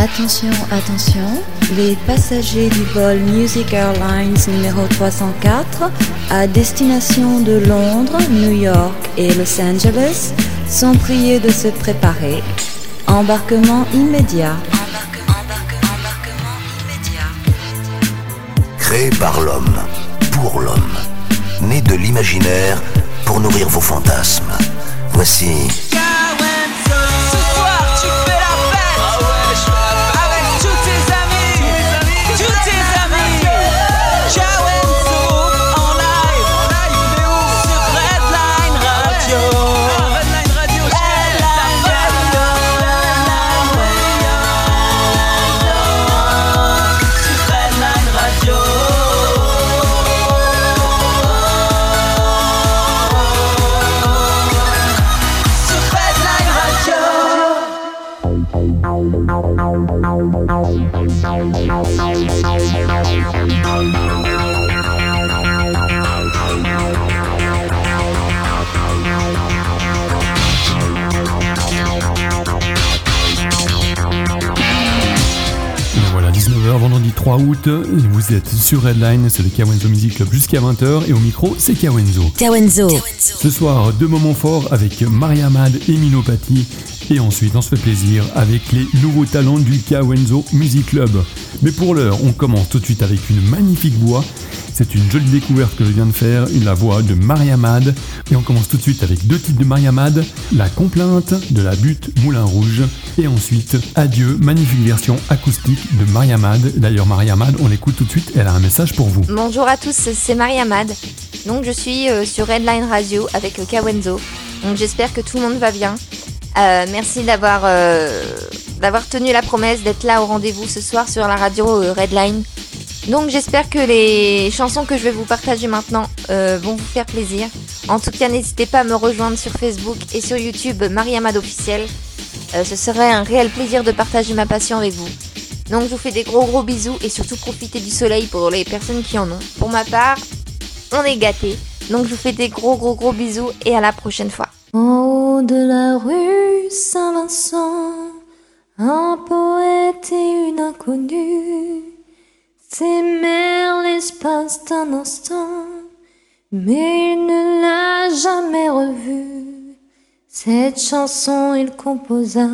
Attention, attention, les passagers du vol Music Airlines numéro 304 à destination de Londres, New York et Los Angeles sont priés de se préparer. Embarquement immédiat. Créé par l'homme, pour l'homme, né de l'imaginaire pour nourrir vos fantasmes. Voici 3 août. Vous êtes sur Redline, c'est le Kawenzo Music Club jusqu'à 20h et au micro, c'est Kawenzo. Kawenzo. Ce soir, deux moments forts avec Maria Mad et Minopati. Et ensuite, on se fait plaisir avec les nouveaux talents du Kawenzo Music Club. Mais pour l'heure, on commence tout de suite avec une magnifique voix c'est une jolie découverte que je viens de faire, la voix de Mariamad. Et on commence tout de suite avec deux titres de Mariamad, La complainte de la butte Moulin Rouge. Et ensuite, Adieu, magnifique version acoustique de Mariamad. D'ailleurs, Mariamad, on l'écoute tout de suite, elle a un message pour vous. Bonjour à tous, c'est Mariamad. Donc je suis euh, sur Redline Radio avec Kawenzo. Donc j'espère que tout le monde va bien. Euh, merci d'avoir euh, d'avoir tenu la promesse d'être là au rendez-vous ce soir sur la radio Redline. Donc j'espère que les chansons que je vais vous partager maintenant euh, vont vous faire plaisir. En tout cas, n'hésitez pas à me rejoindre sur Facebook et sur YouTube Mariamad officiel. Euh, ce serait un réel plaisir de partager ma passion avec vous. Donc je vous fais des gros gros bisous et surtout profitez du soleil pour les personnes qui en ont. Pour ma part, on est gâtés. Donc je vous fais des gros gros gros bisous et à la prochaine fois. En haut de la rue Saint-Vincent, un poète et une inconnue S'aimer l'espace d'un instant, mais il ne l'a jamais revue. Cette chanson il composa,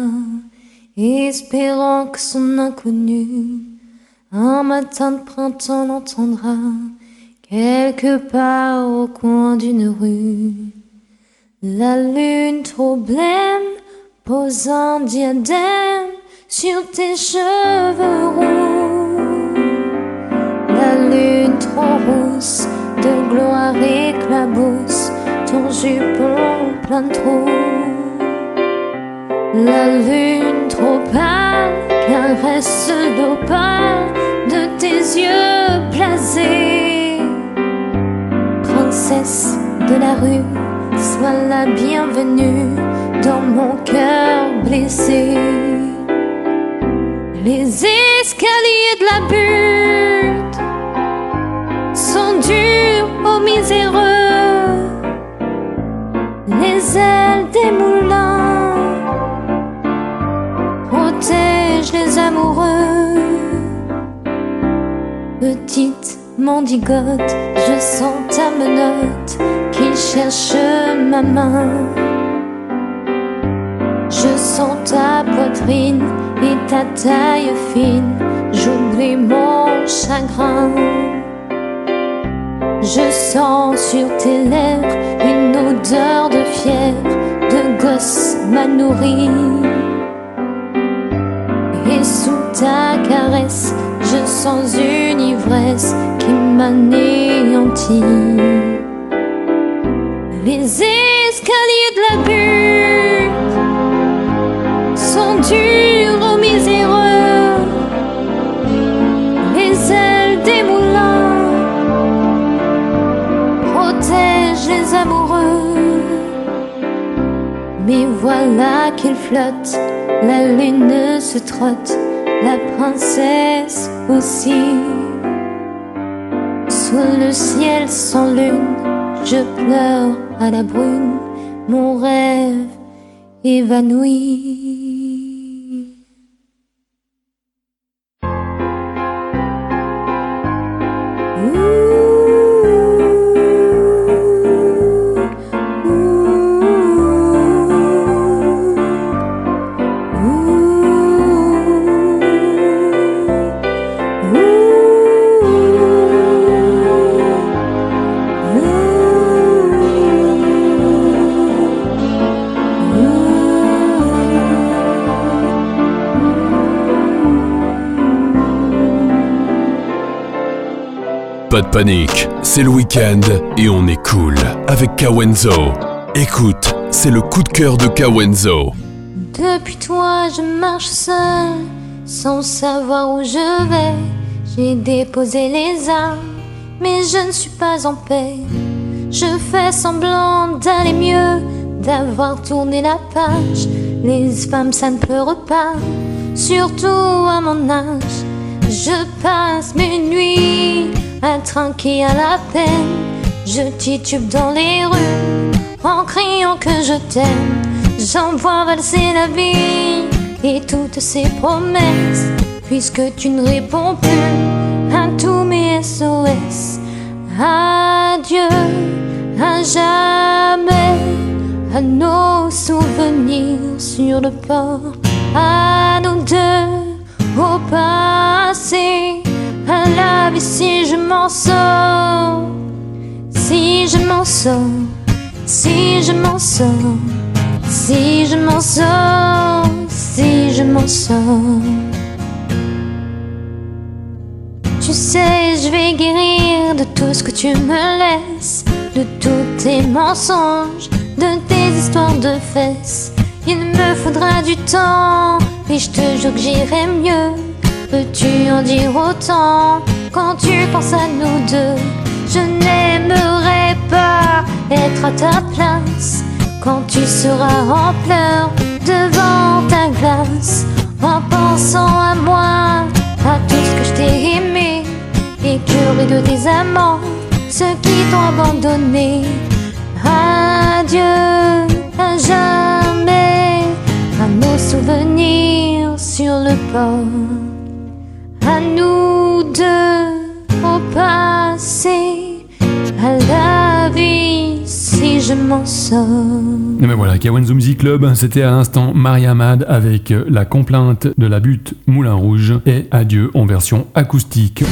espérant que son inconnu, un matin de printemps l'entendra, quelque part au coin d'une rue. La lune trop blême pose un diadème sur tes cheveux roux rousse de gloire éclabousse ton jupon plein de trous. La lune trop pâle caresse l'opale de tes yeux blasés. Princesse de la rue, sois la bienvenue dans mon cœur blessé. Les escaliers de la butte sont durs aux miséreux, les ailes des moulins protègent les amoureux. Petite mendigote, je sens ta menotte qui cherche ma main. Je sens ta poitrine et ta taille fine, j'oublie mon chagrin. Je sens sur tes lèvres une odeur de fièvre, de gosse mal nourri. Et sous ta caresse, je sens une ivresse qui m'anéantit. Les escaliers de la butte sont durs Mais voilà qu'il flotte, la lune se trotte, la princesse aussi. Sous le ciel sans lune, je pleure à la brune, mon rêve évanoui. C'est le week-end et on est cool avec Kawenzo. Écoute, c'est le coup de cœur de Kawenzo. Depuis toi, je marche seul, sans savoir où je vais. J'ai déposé les armes, mais je ne suis pas en paix. Je fais semblant d'aller mieux, d'avoir tourné la page. Les femmes, ça ne pleure pas, surtout à mon âge. Je passe mes nuits à trinquer à la peine. Je titube dans les rues en criant que je t'aime. J'envoie valser la vie et toutes ses promesses, puisque tu ne réponds plus à tous mes SOS. Adieu, à jamais, à nos souvenirs sur le port, à nous deux, au passé, à la vie si je m'en sors, si je m'en sors, si je m'en sors. Si je m'en sors, si je m'en sors. Tu sais, je vais guérir de tout ce que tu me laisses, de tous tes mensonges, de tes histoires de fesses. Il me faudra du temps, et je te jure que j'irai mieux. Peux-tu en dire autant quand tu penses à nous deux? Je n'aimerais pas être à ta place quand tu seras en pleurs devant ta glace, en pensant à moi, à tout ce que je t'ai aimé, et de tes amants, ceux qui t'ont abandonné. Adieu à jamais, à nos souvenirs sur le port, à nous deux au passé, à la vie si je m'en sors. Et ben voilà, Kawenzo Music Club, c'était à l'instant Maria Mad avec la complainte de la butte Moulin Rouge et Adieu en version acoustique.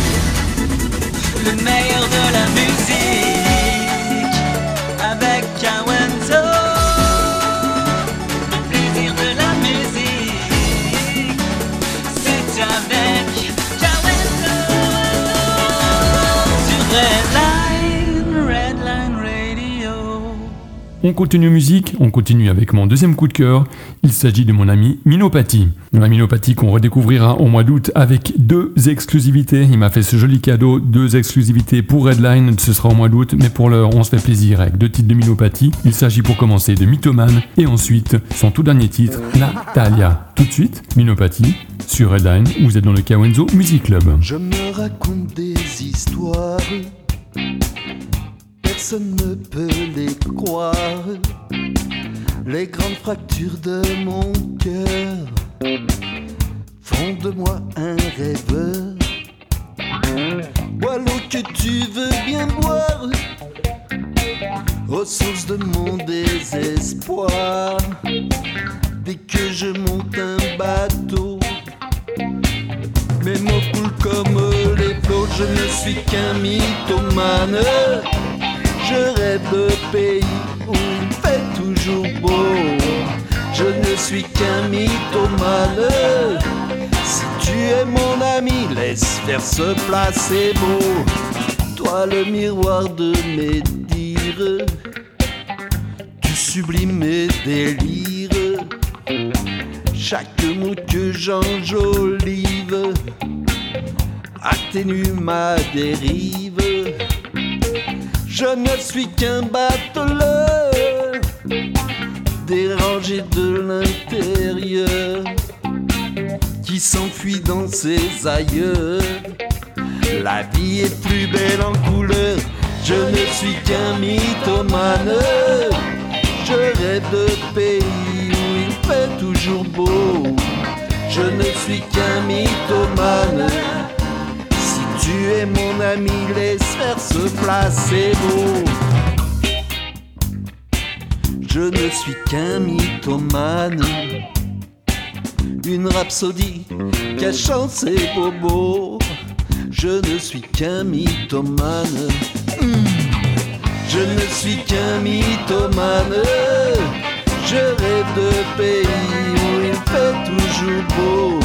On continue musique, on continue avec mon deuxième coup de cœur. Il s'agit de mon ami Minopathy. La Minopathy qu'on redécouvrira au mois d'août avec deux exclusivités. Il m'a fait ce joli cadeau, deux exclusivités pour Redline, ce sera au mois d'août, mais pour l'heure on se fait plaisir avec deux titres de Minopathy. Il s'agit pour commencer de Mythoman et ensuite son tout dernier titre, Natalia. Tout de suite, Minopathy sur Redline, vous êtes dans le Kawenzo Music Club. Je me raconte des histoires, personne ne peut les croire. Les grandes fractures de mon cœur font de moi un rêveur. Bois l'eau que tu veux bien boire, aux sources de mon désespoir. Dès que je monte un bateau, mes mots coulent comme les flots, je ne suis qu'un mythomane. Je rêve de pays où il fait toujours beau. Je ne suis qu'un mythomane. Si tu es mon ami, laisse faire ce placebo. Toi, le miroir de mes dires, tu sublimes mes délires. Chaque mot que j'enjolive atténue ma dérive. Je ne suis qu'un bateleur dérangé de l'intérieur qui s'enfuit dans ses ailleurs. La vie est plus belle en couleur. Je ne suis qu'un mythomane. Je rêve de pays où il fait toujours beau. Je ne suis qu'un mythomane. Tu es mon ami, laisse faire ce placebo. Je ne suis qu'un mythomane. Une rhapsodie cachant ses bobos. Je ne suis qu'un mythomane. Hmm. Je ne suis qu'un mythomane. Je rêve de pays où il fait toujours beau.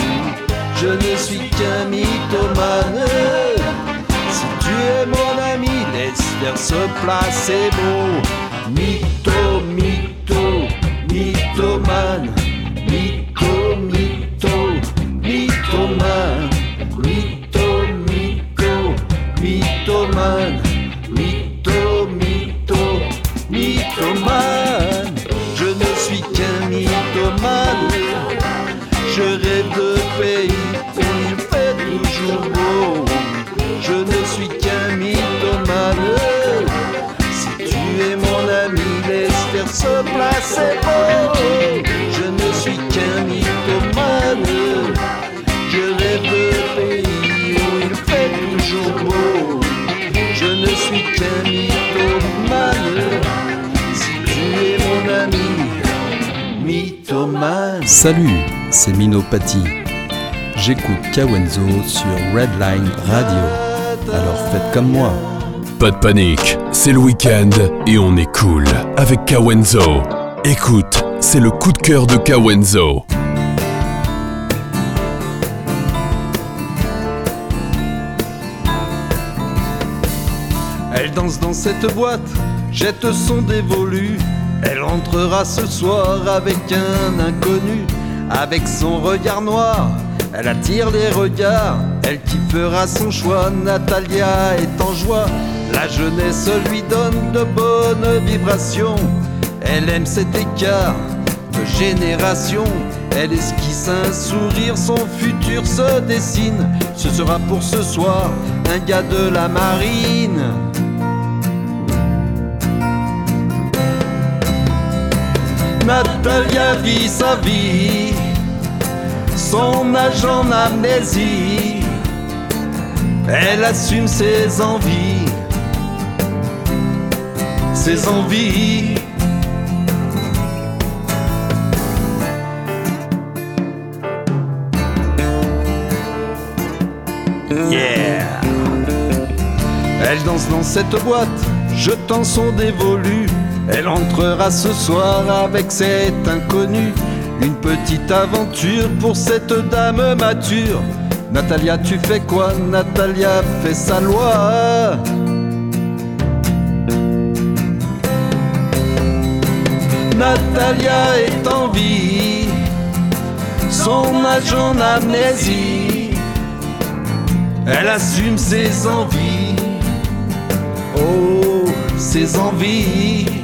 Je ne suis qu'un mythomane. Si tu es mon faire ce placebo. Mytho, mytho, mythomane, mytho, mytho, mythomane, Salut, c'est Minopathie. J'écoute Kawenzo sur Redline Radio. Alors faites comme moi. Pas de panique, c'est le week-end et on est cool avec Kawenzo. Écoute, c'est le coup de cœur de Kawenzo. Elle danse dans cette boîte, jette son dévolu. Elle entrera ce soir avec un inconnu, avec son regard noir. Elle attire les regards, elle qui fera son choix. Natalia est en joie, la jeunesse lui donne de bonnes vibrations. Elle aime cet écart de génération. Elle esquisse un sourire, son futur se dessine. Ce sera pour ce soir un gars de la marine. Natalia vit sa vie, son en amnésie. Elle assume ses envies, ses envies. Yeah! Elle danse dans cette boîte, jetant son dévolu. Elle entrera ce soir avec cet inconnu. Une petite aventure pour cette dame mature. Natalia, tu fais quoi? Natalia fait sa loi. Natalia est en vie, son âge en amnésie. Elle assume ses envies, oh, ses envies.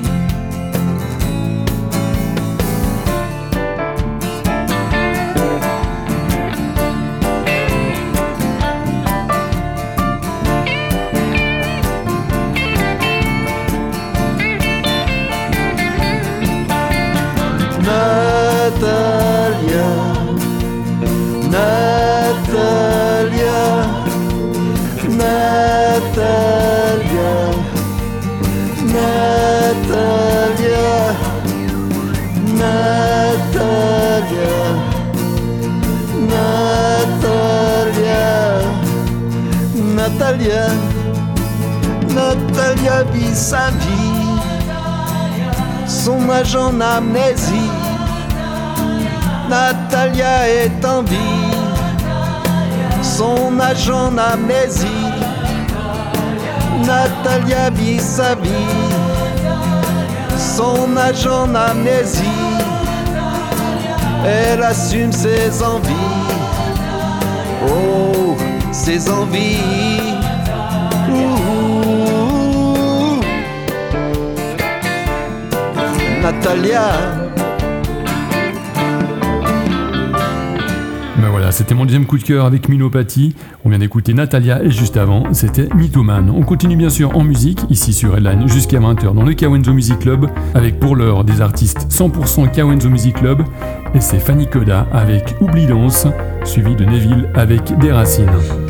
Sa vie, son âge en amnésie. Natalia est en vie, son âge en amnésie. Natalia vit sa vie, son âge en amnésie. Elle assume ses envies, oh, ses envies. Natalia. Ben voilà, c'était mon deuxième coup de cœur avec Minopathie. On vient d'écouter Natalia et juste avant, c'était Mythoman. On continue bien sûr en musique, ici sur Redline jusqu'à 20h dans le Kawenzo Music Club, avec pour l'heure des artistes 100% Kawenzo Music Club. Et c'est Fanny Koda avec Oubli Danse, suivi de Neville avec Des Racines.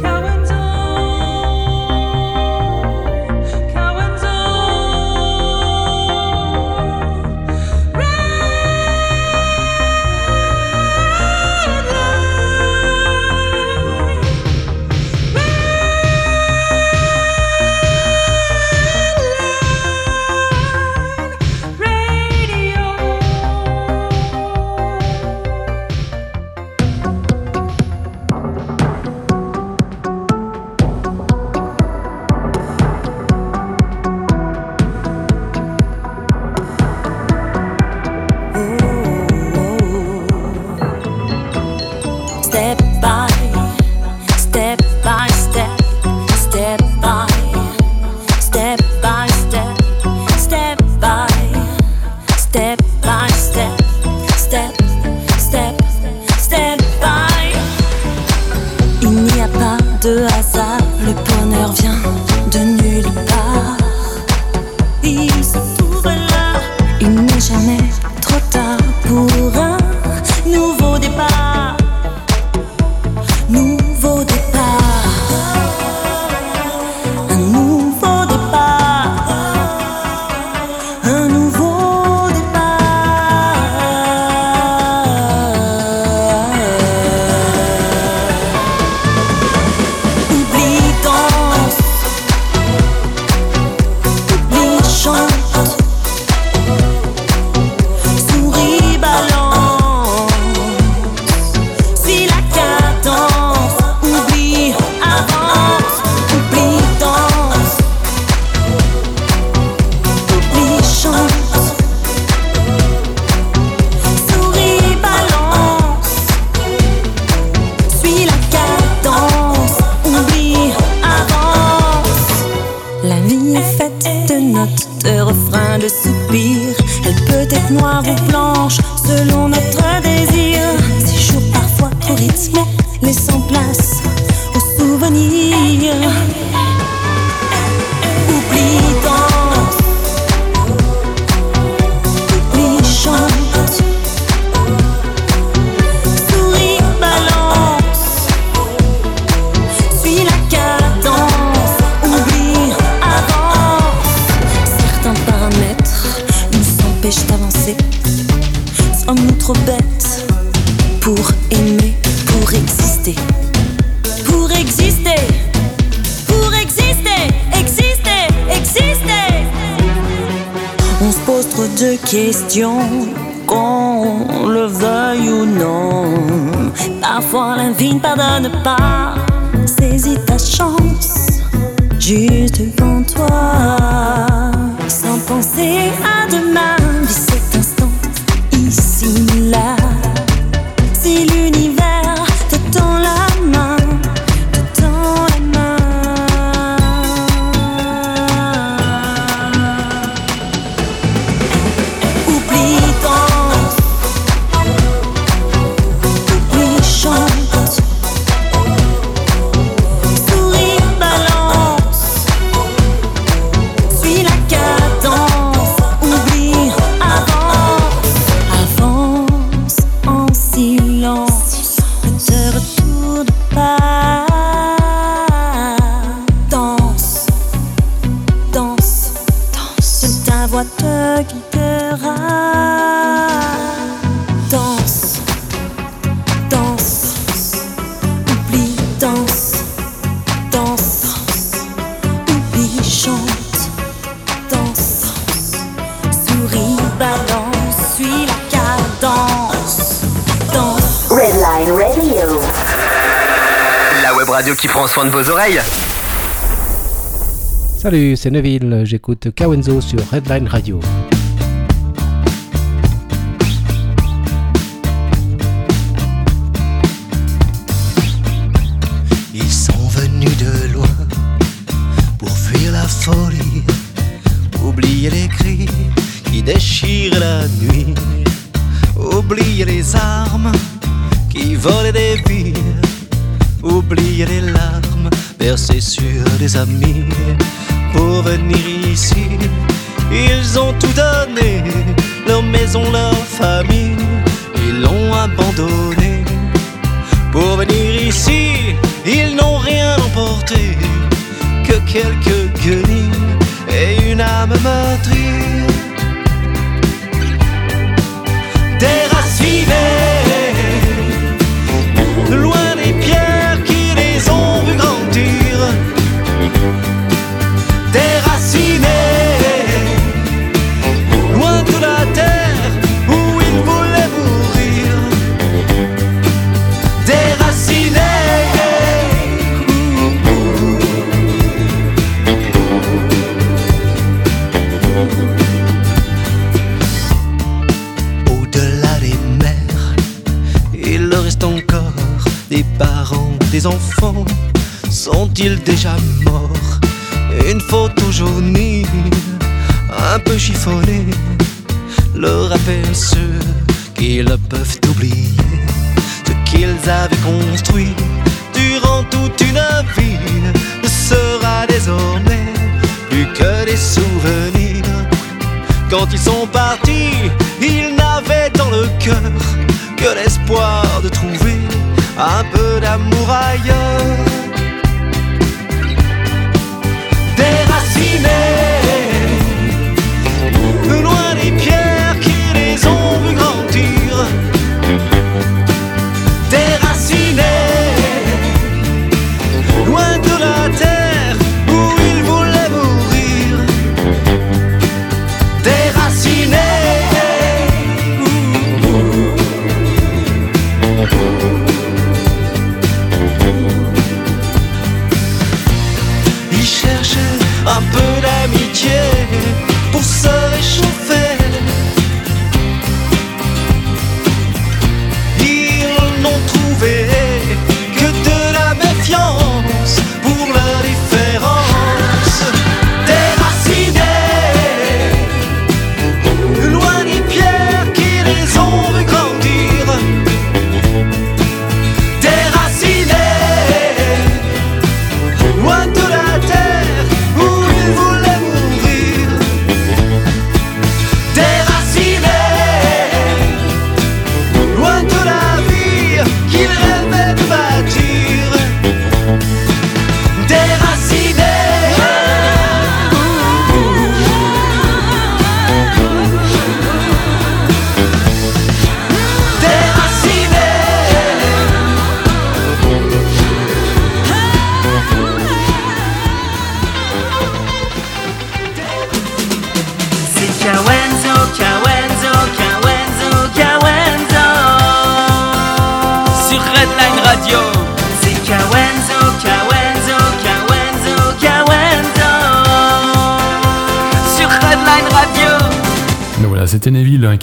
soin de vos oreilles. Salut, c'est Neville, j'écoute Kawenzo sur Redline Radio. Parents, tes enfants sont-ils déjà morts? Une photo jaunie, un peu chiffonnée, le rappelle ceux qui le peuvent oublier, ce qu'ils avaient construit durant toute une vie ne sera désormais plus que des souvenirs. Quand ils sont partis, ils n'avaient dans le cœur que l'espoir de trouver un peu d'amour ailleurs. Déracinés,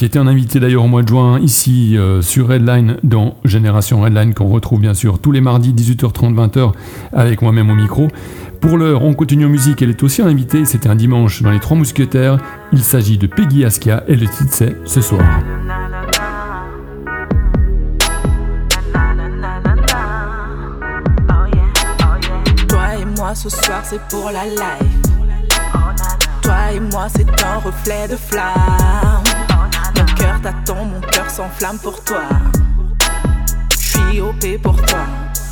qui était un invité d'ailleurs au mois de juin ici euh, sur Redline dans Génération Redline qu'on retrouve bien sûr tous les mardis 18h30 20h avec moi-même au micro. Pour l'heure, on continue en musique, elle est aussi un invité, c'était un dimanche dans les Trois Mousquetaires. Il s'agit de Peggy Askia et le titre c'est Ce soir. Toi et moi ce soir c'est pour la life. Toi et moi c'est un reflet de flamme. Mon cœur t'attend, mon cœur s'enflamme pour toi. Je suis OP pour toi.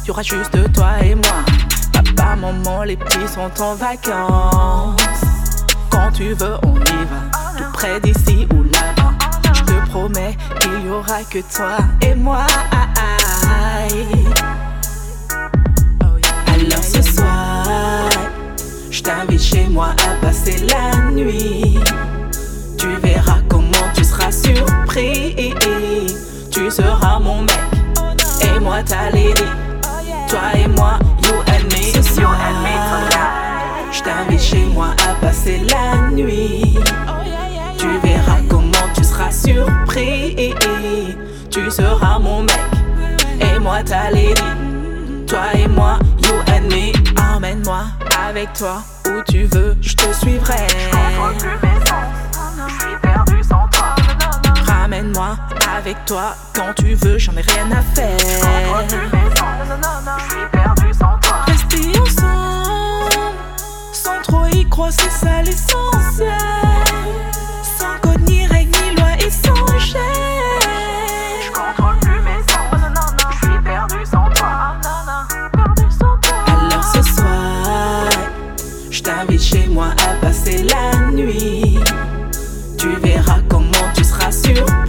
Y aura juste toi et moi. Papa, maman, les petits sont en vacances. Quand tu veux, on y va. Tout près d'ici ou là-bas. Je te promets qu'il y aura que toi et moi. Alors ce soir, je t'invite chez moi à passer la nuit. Tu verras surpris. Tu seras mon mec et moi ta lady. Toi et moi, you and me, you and me tonight. Je t'invite chez moi à passer la nuit. Tu verras comment tu seras surpris. Tu seras mon mec et moi ta lady. Toi et moi, you and me, emmène-moi avec toi où tu veux, je te suivrai. Ramène-moi avec toi quand tu veux, j'en ai rien à faire. Rester ensemble, sans trop y croire, c'est ça l'essentiel. Sans code ni règle ni loi et sans gêne.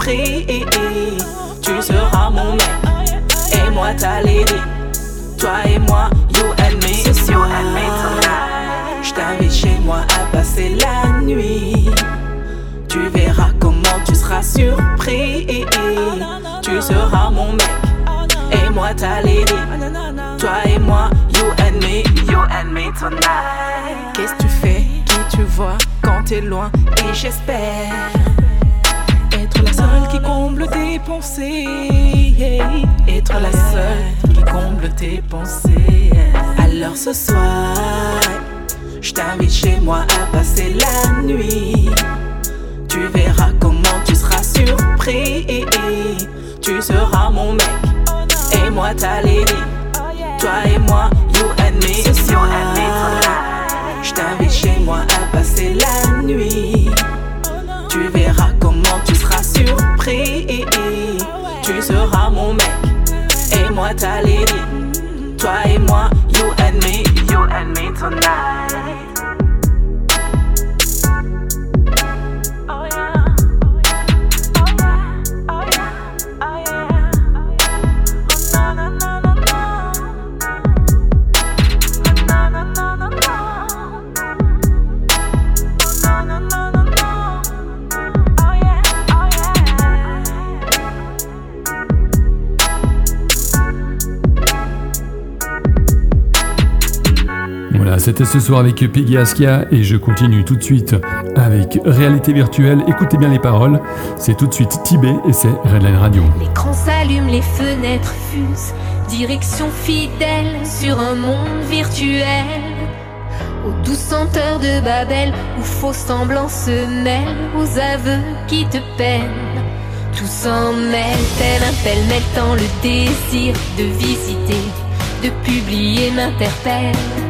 Tu seras mon mec et moi ta lady. Toi et moi, you and me, you and me tonight. Je t'invite chez moi à passer la nuit. Tu verras comment tu seras surpris. Tu seras mon mec et moi ta lady. Toi et moi, you and me, you and me tonight. Qu'est-ce que tu fais, qui tu vois? Quand t'es loin et j'espère être la seule qui comble tes pensées. Être la seule qui comble tes pensées. Alors ce soir, je t'invite chez moi à passer la nuit. Tu verras comment tu seras surpris. Tu seras mon mec et moi ta lady. Toi et moi, you and me. Ce soir, je t'invite chez moi à passer la nuit. Tu verras Tu seras mon mec et moi ta lady. Toi et moi, c'était ce soir avec Peggy Askia et je continue tout de suite avec Réalité Virtuelle. Écoutez bien les paroles. C'est tout de suite Tibet et c'est Redline Radio. L'écran s'allume, les fenêtres fusent. Direction fidèle sur un monde virtuel. Aux douces senteurs de Babel, où faux semblants se mêlent, aux aveux qui te peinent. Tout s'en mêle, tel un pêle-mêle, tant le désir de visiter, de publier m'interpelle.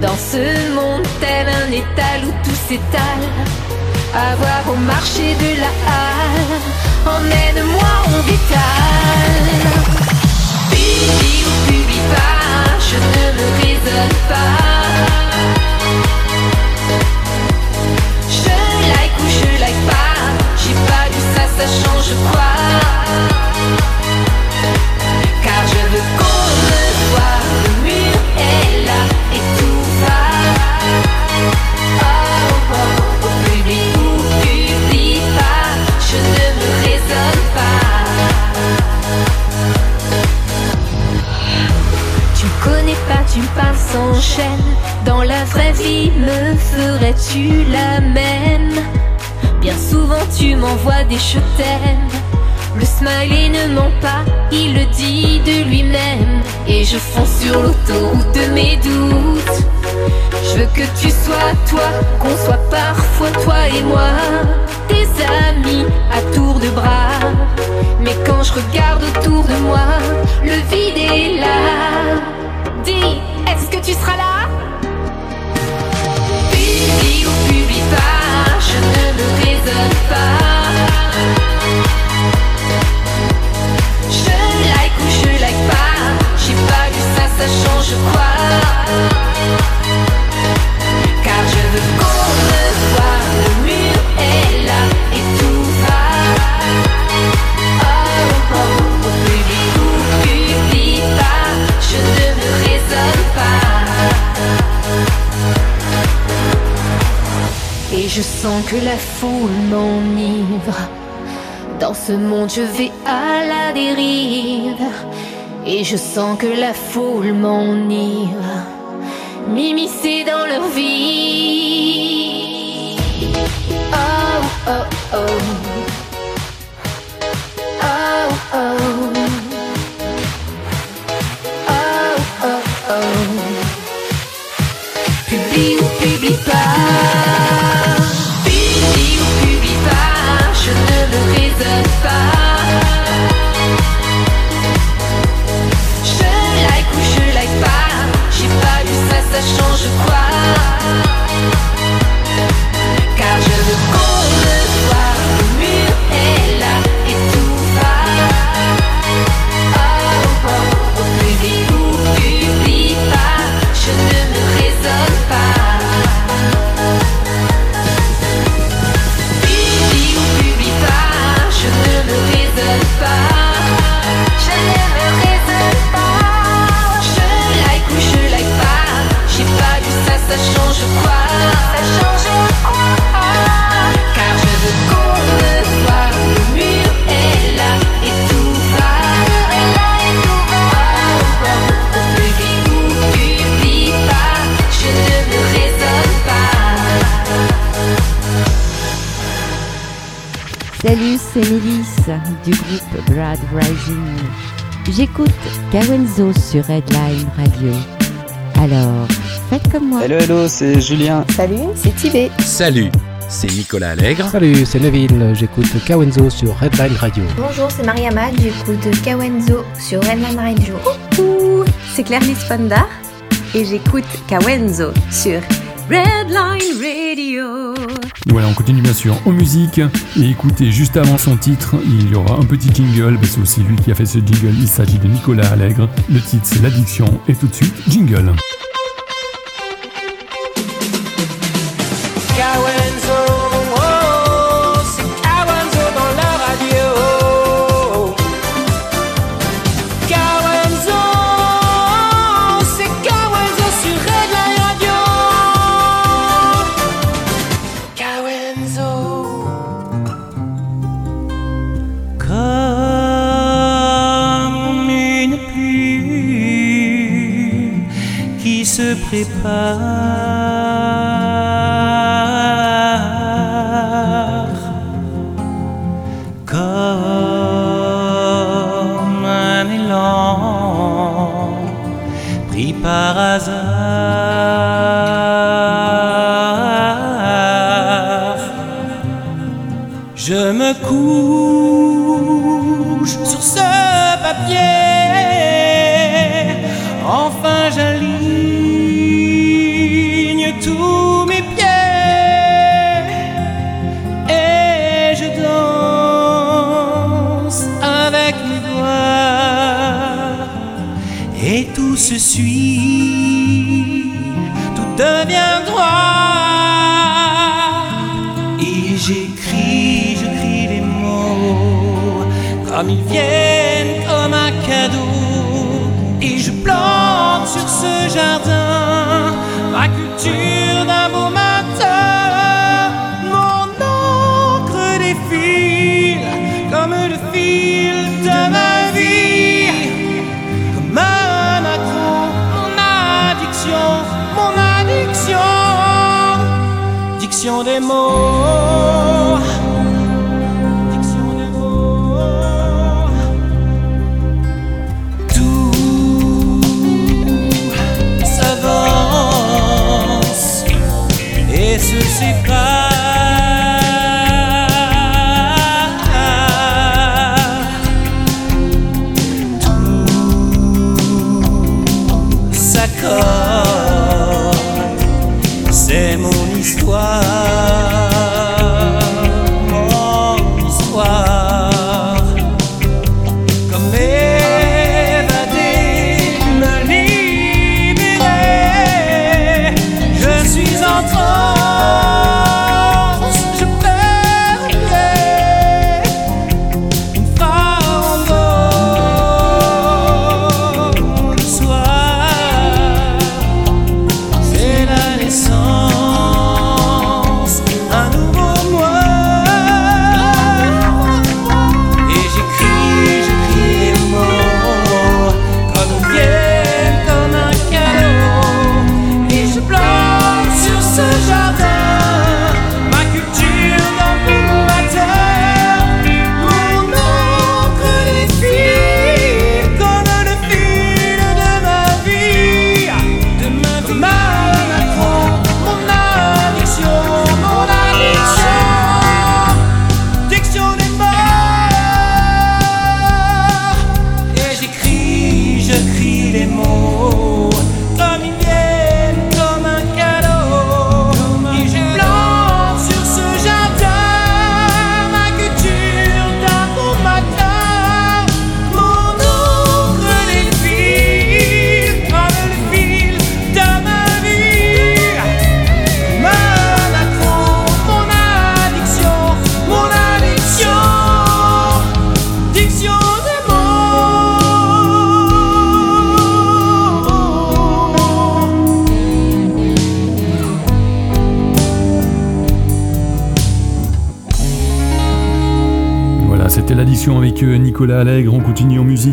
Dans ce monde tel un étal où tout s'étale, à voir au marché de la halle, emmène-moi en détale. Publie ou publie pas, je ne me raisonne pas. Je like ou je like pas, j'ai pas vu ça, ça change quoi. Dans la vraie vie, me ferais-tu la même? Bien souvent, tu m'envoies des je. Le smiley ne ment pas, il le dit de lui-même. Et je fonce sur l'autoroute de mes doutes. Je veux que tu sois toi, qu'on soit parfois toi et moi. Des amis à tour de bras. Mais quand je regarde autour de moi, le vide est là. Dis, est-ce que tu seras là? Publie ou publie pas, je ne me raisonne pas. Je like ou je like pas, j'ai pas vu ça, ça change quoi? Je sens que la foule m'enivre. Dans ce monde, je vais à la dérive. Et je sens que la foule m'enivre. M'immiscer dans leur vie. Oh, oh, oh. Oh, oh. Oh, oh, oh. Publie ou publie pas. Je ne me raisonne pas. Je like ou je like pas. J'ai pas vu ça, ça change quoi? du groupe Brad Rising. J'écoute Kawenzo sur Headline Radio. Alors, faites comme moi. Hello, hello, c'est Julien. Salut, c'est Tibet. Salut, c'est Nicolas Allègre. Salut, c'est Neville. J'écoute Kawenzo sur Redline Radio. Bonjour, c'est Mariama. J'écoute Kawenzo sur Redline Radio. Coucou, c'est Claire Lisponda et j'écoute Kawenzo sur Redline Radio. Voilà, on continue bien sûr en musique. Et écoutez, juste avant son titre, il y aura un petit jingle. mais C'est aussi lui qui a fait ce jingle. Il s'agit de Nicolas Allègre. Le titre, c'est L'addiction. Et tout de suite, jingle. 期盼。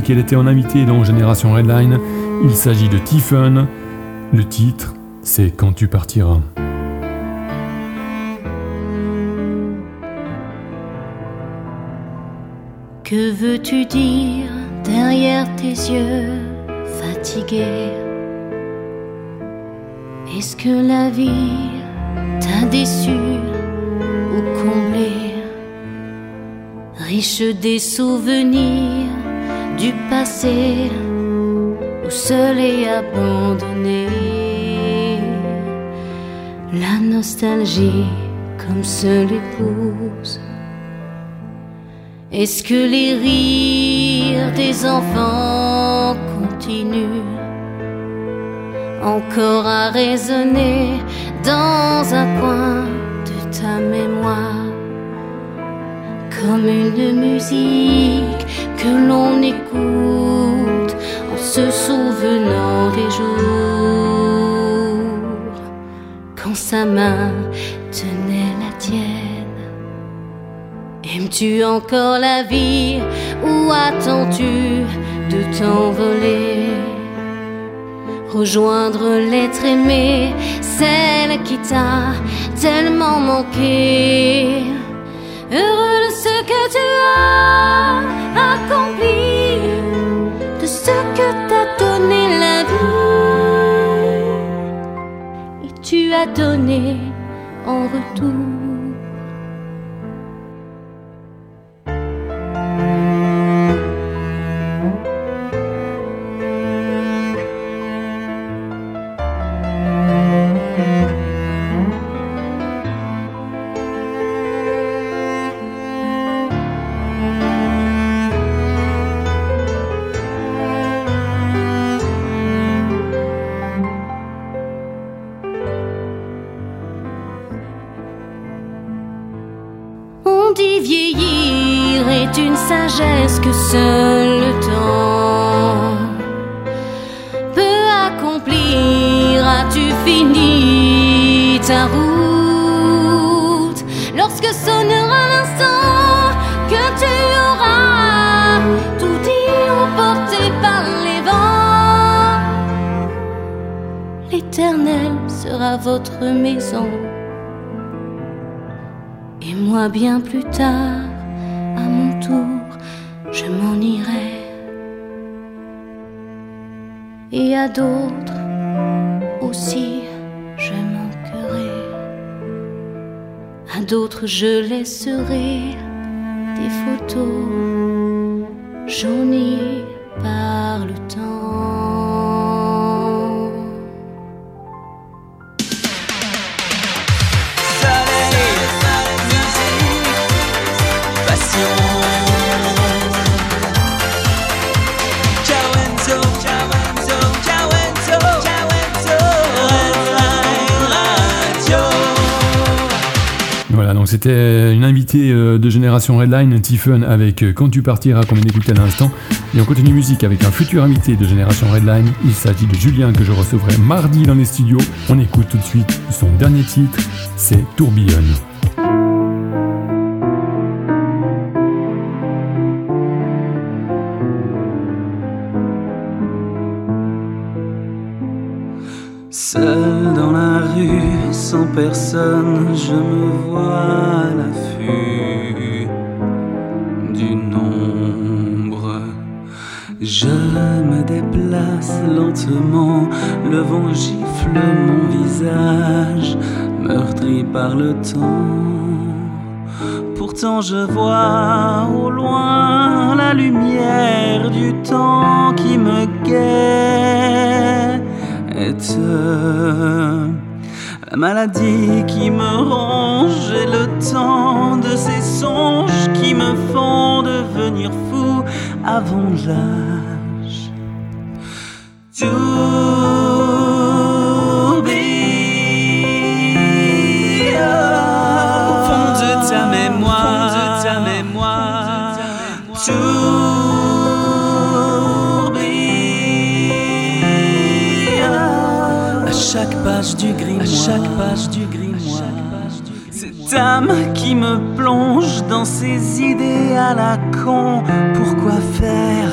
qu'elle était en invité dans Génération Redline. Il s'agit de Tiffen. Le titre, c'est Quand tu partiras. Que veux-tu dire derrière tes yeux fatigués? Est-ce que la vie t'a déçu ou comblé? Riche des souvenirs du passé ou seul et abandonné. La nostalgie comme seule épouse. Est-ce que les rires des enfants continuent encore à résonner dans un coin de ta mémoire comme une musique que l'on écoute en se souvenant des jours quand sa main tenait la tienne Aimes-tu encore la vie ou attends-tu de t'envoler? Rejoindre l'être aimé, celle qui t'a tellement manqué. Heureux ce tu as accompli, de ce que t'a donné la vie. Et tu as donné en retour. Vieillir est une sagesse que seul le temps peut accomplir. As-tu fini ta route? Lorsque sonnera l'instant que tu auras tout dit emporté par les vents? L'éternel sera votre maison. Moi bien plus tard, à mon tour, je m'en irai. Et à d'autres aussi, je manquerai. À d'autres, je laisserai des photos jaunies par le temps. C'était une invitée euh, de Génération Redline, Tiffen, avec euh, Quand tu partiras, qu'on vient d'écouter à l'instant. Et on continue musique avec un futur invité de Génération Redline. Il s'agit de Julien que je recevrai mardi dans les studios. On écoute tout de suite son dernier titre, c'est Tourbillonne. Sans personne, je me vois à l'affût d'une ombre. Je me déplace lentement, le vent gifle mon visage, meurtri par le temps. Pourtant je vois au loin la lumière du temps qui me guette. La maladie qui me ronge et le temps de ces songes qui me font devenir fou avant l'âge. Chaque page du grimoire. Cette âme qui me plonge dans ses idées à la con. Pourquoi faire?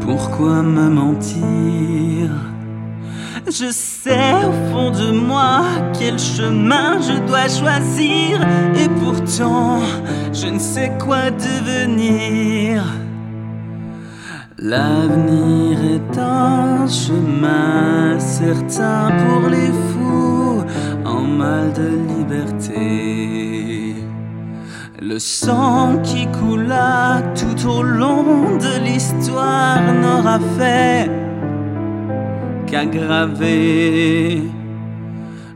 Pourquoi me mentir? Je sais au fond de moi quel chemin je dois choisir et pourtant je ne sais quoi devenir. L'avenir est un chemin certain pour les de liberté. Le sang qui coula tout au long de l'histoire n'aura fait qu'aggraver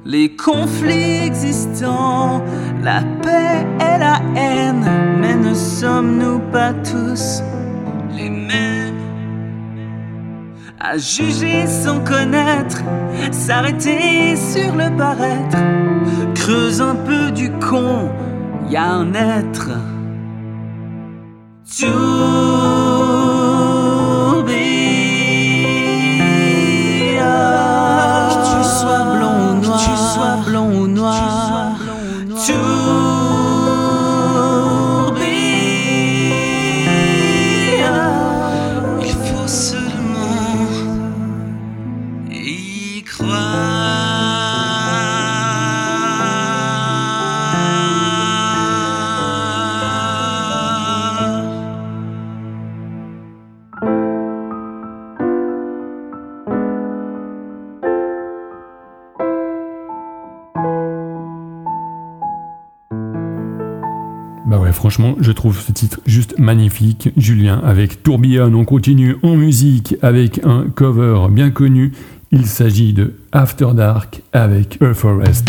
les conflits existants, la paix et la haine. Mais ne sommes-nous pas tous les mêmes? À juger sans connaître, s'arrêter sur le paraître, creuse un peu du con, y a un être. Franchement, je trouve ce titre juste magnifique. Julien avec Tourbillon, on continue en musique avec un cover bien connu. Il s'agit de After Dark avec Earth Forest.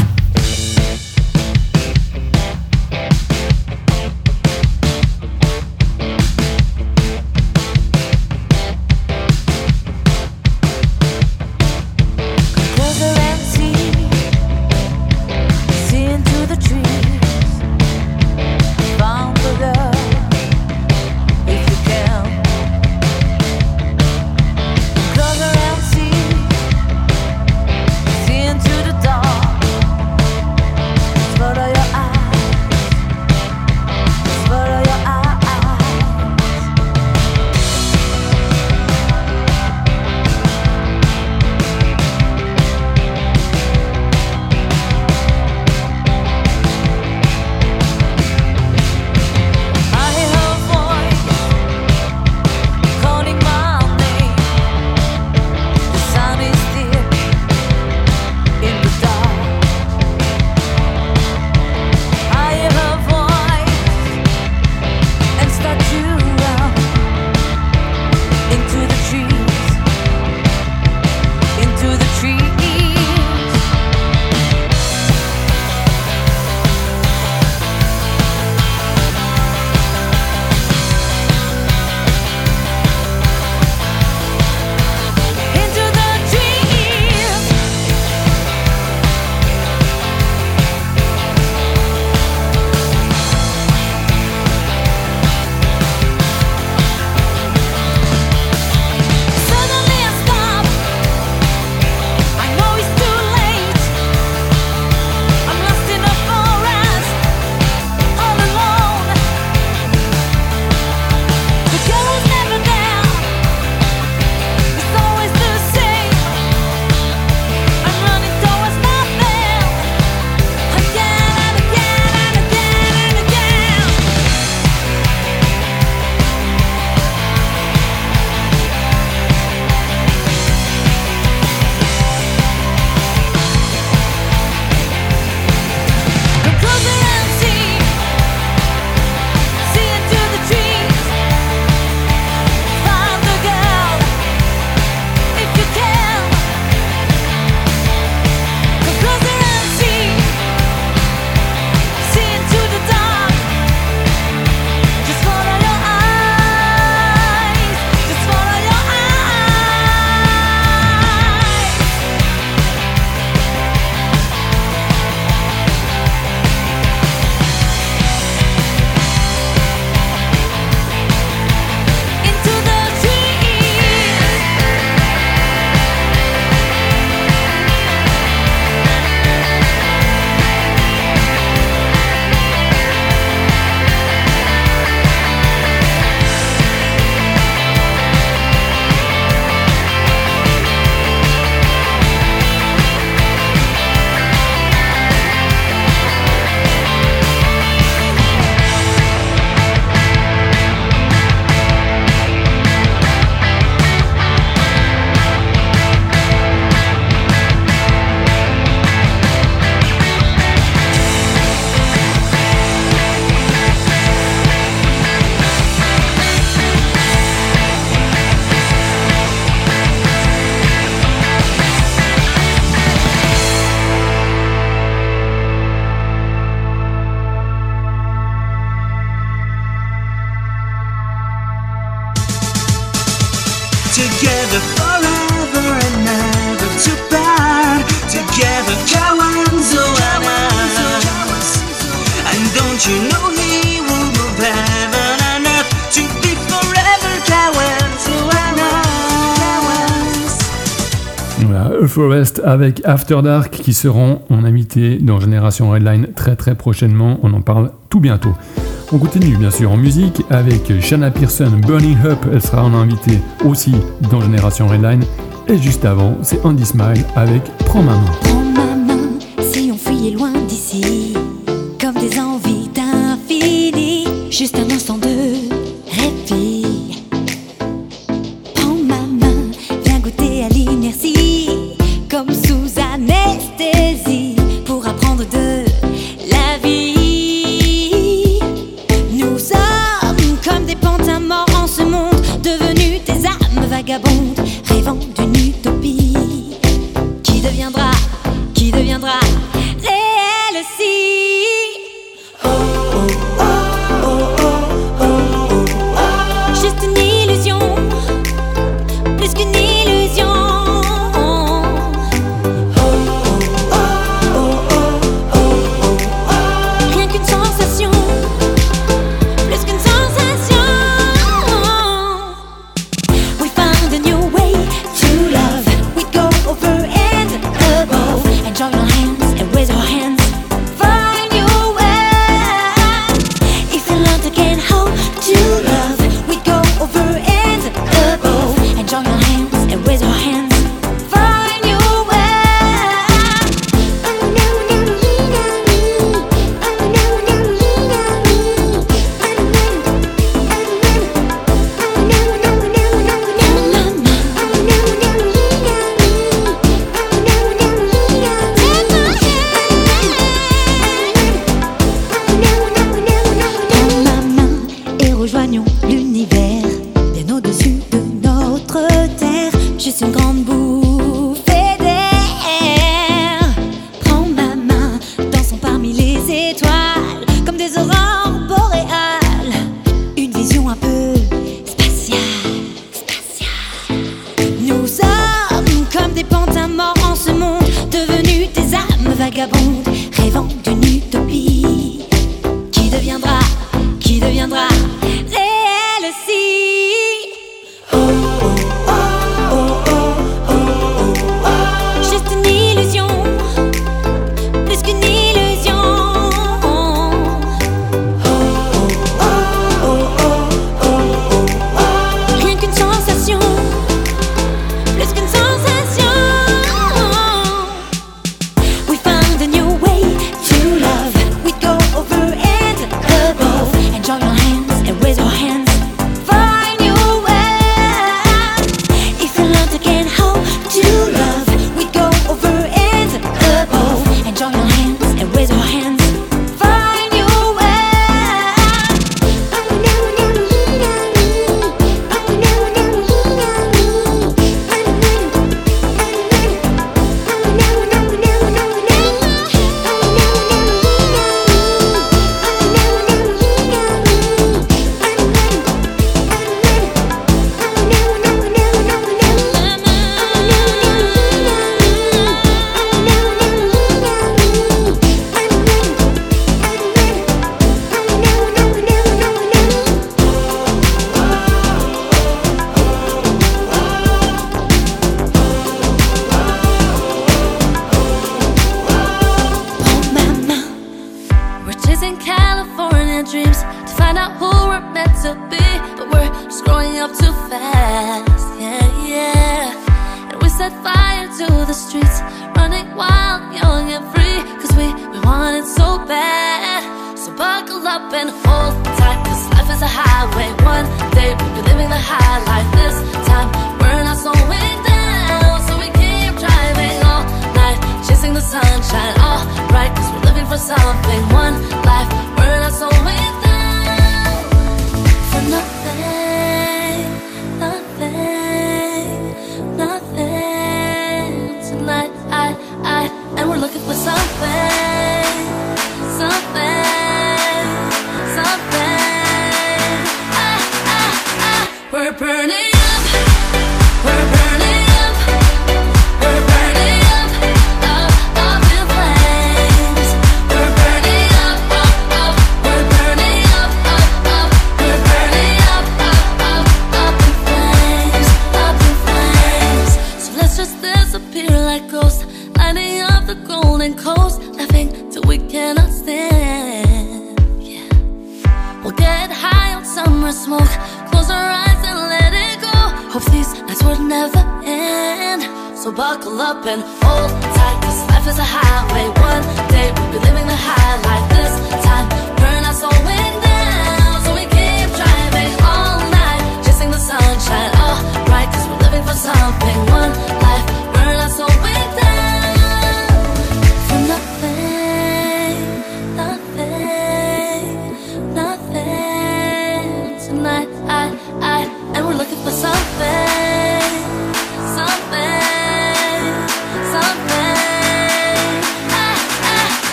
Forest avec After Dark qui seront en invité dans Génération Redline très très prochainement. On en parle tout bientôt. On continue bien sûr en musique avec Shanna Pearson, Burning Up, elle sera en invité aussi dans Génération Redline. Et juste avant, c'est Andy Smile avec Prends ma main. Prends ma main si on loin d'ici, comme des envies d'infini, juste un instant de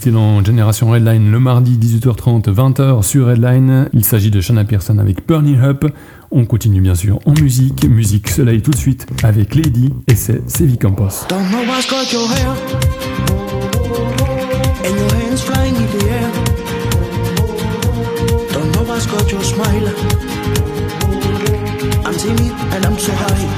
invité dans Génération Redline le mardi 18h30, 20h sur Redline. Il s'agit de Shanna Pearson avec Burning Up. On continue bien sûr en musique. Musique soleil tout de suite avec Lady et c'est Sevi Campos. I'm timid and I'm so high.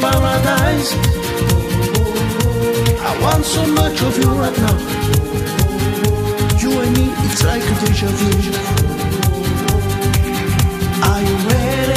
paradise. I want so much of you right now. You and me, it's like a deja vu. Are you ready?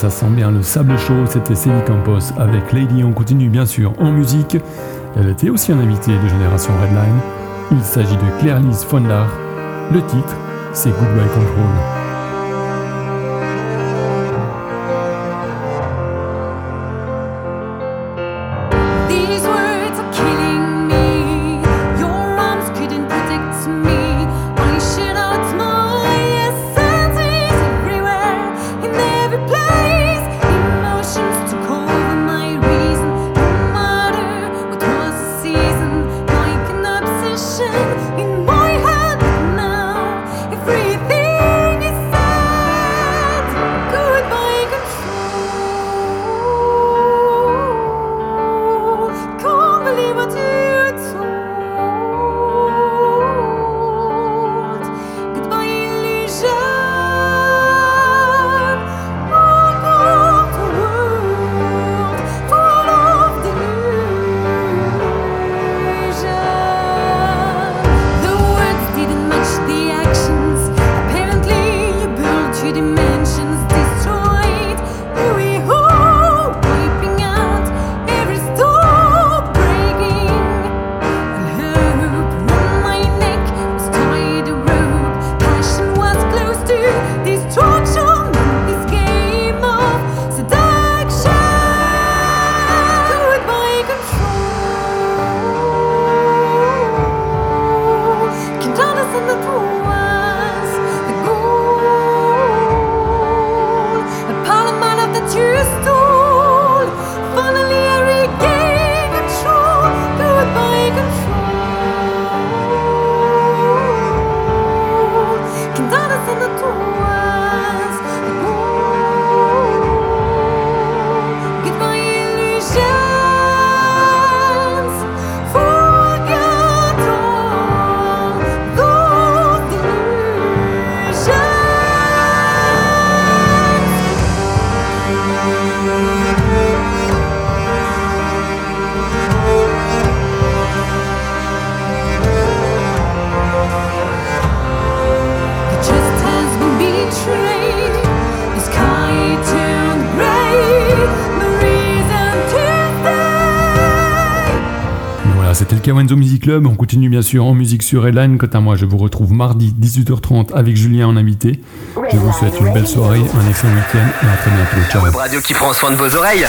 ça sent bien le sable chaud, c'était Céline Campos avec Lady. On continue bien sûr en musique. Elle était aussi un invité de Génération Redline. Il s'agit de Claire Lise Fondard. Le titre, c'est Goodbye Control. On continue bien sûr en musique sur Headline. Quant à moi, je vous retrouve mardi 18h30 avec Julien en invité. Je vous souhaite une belle soirée, un excellent week-end et à très bientôt. Ciao. Web radio qui prend soin de vos oreilles.